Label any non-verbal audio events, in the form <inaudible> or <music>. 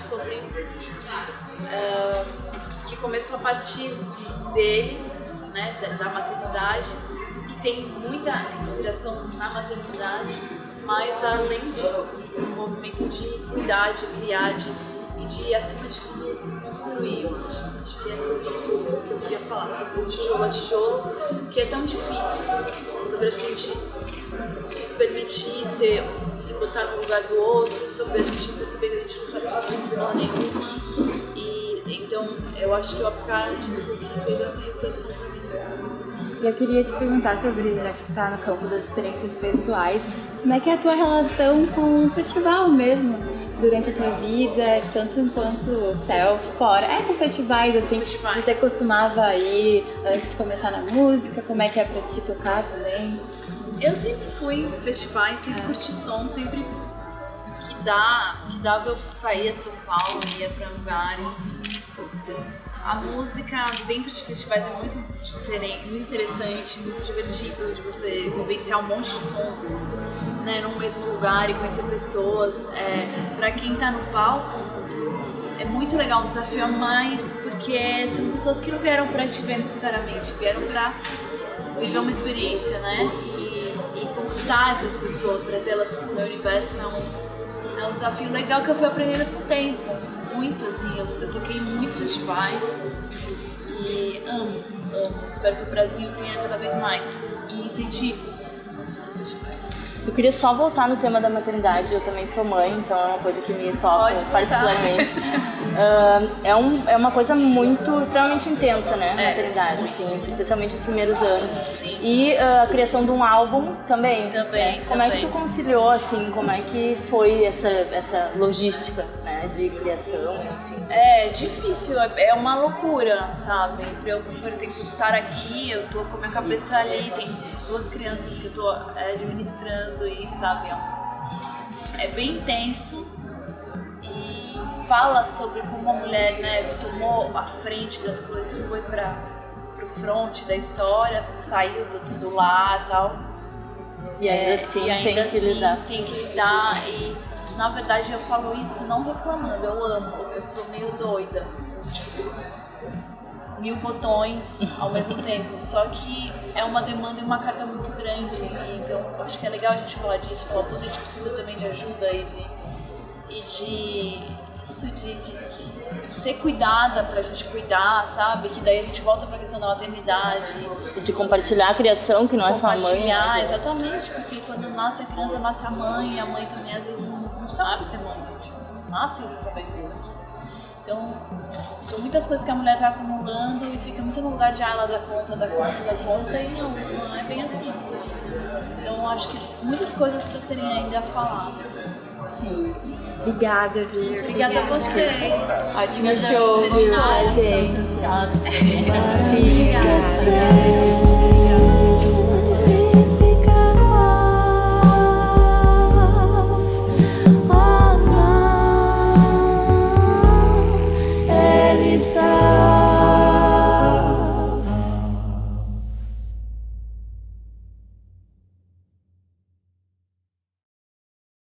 sobre uh, que começou a partir dele, né, da, da maternidade, que tem muita inspiração na maternidade, mas além disso, um movimento de cuidar, de criar, de, e de, acima de tudo, construir. Acho que é isso que eu queria falar, sobre o tijolo a tijolo, que é tão difícil, sobre a gente se permitir ser, se botar no lugar do outro, sobre a gente perceber que a gente não sabe porra nenhuma. E então eu acho que o Apcar disco que fez essa reflexão pra mim. Eu queria te perguntar sobre, já que está no campo das experiências pessoais, como é que é a tua relação com o festival mesmo? Durante a tua vida, tanto enquanto self, fora. É com festivais, assim, festivais. você costumava ir antes de começar na música, como é que é pra te tocar também? Eu sempre fui em festivais, sempre é. curti som, sempre que dá, que dava eu saía de São Paulo, ia para lugares. A música dentro de festivais é muito diferente, muito interessante, muito divertido de você vivenciar um monte de sons né, num mesmo lugar e conhecer pessoas. É, para quem tá no palco, é muito legal, um desafio a mais, porque são pessoas que não vieram para te ver necessariamente, vieram para viver uma experiência, né? conquistar essas pessoas, trazê-las para o meu universo é um, é um desafio legal que eu fui aprendendo com o tempo. Muito, assim, eu, eu toquei em muitos festivais e amo, amo. Espero que o Brasil tenha cada vez mais e incentivos aos festivais. Eu queria só voltar no tema da maternidade. Eu também sou mãe, então é uma coisa que me toca particularmente. uh, <laughs> é, um, é uma coisa muito, extremamente intensa, né? A é. maternidade, assim, especialmente os primeiros anos. E uh, a criação de um álbum também. Também. Né? Como também. é que tu conciliou, assim, como é que foi essa, essa logística, né? De criação, enfim. É difícil, é, é uma loucura, sabe? Pra eu, por exemplo, estar aqui, eu tô com a minha cabeça ali, tem duas crianças que eu tô é, administrando e, sabe, é, é bem intenso e fala sobre como a mulher, né, tomou a frente das coisas, foi para pro front da história, saiu do, do lar e tal. E ainda é, assim, e ainda tem assim, que lidar. Tem que lidar e na verdade, eu falo isso não reclamando, eu amo, eu sou meio doida. Tipo, mil botões ao mesmo <laughs> tempo. Só que é uma demanda e uma carga muito grande. então, acho que é legal a gente falar disso. Falar, a gente precisa também de ajuda e de. E de isso de, de, de, ser cuidada pra gente cuidar, sabe? Que daí a gente volta pra questão da maternidade. E de compartilhar a criação, que não é só a mãe. Compartilhar, né? exatamente, porque quando nasce a criança, nasce a mãe, e a mãe também às vezes não não sabe ser mãe, não nasce sabendo ser mãe. Então, são muitas coisas que a mulher vai acumulando e fica muito no lugar de ah, ela dá conta, dá conta, dá conta, e não, não é bem assim. Então, acho que muitas coisas para serem ainda faladas. Sim. Obrigada, Vir. Obrigada, a vocês. Ótimo show, viu? gente. Obrigada. Obrigada.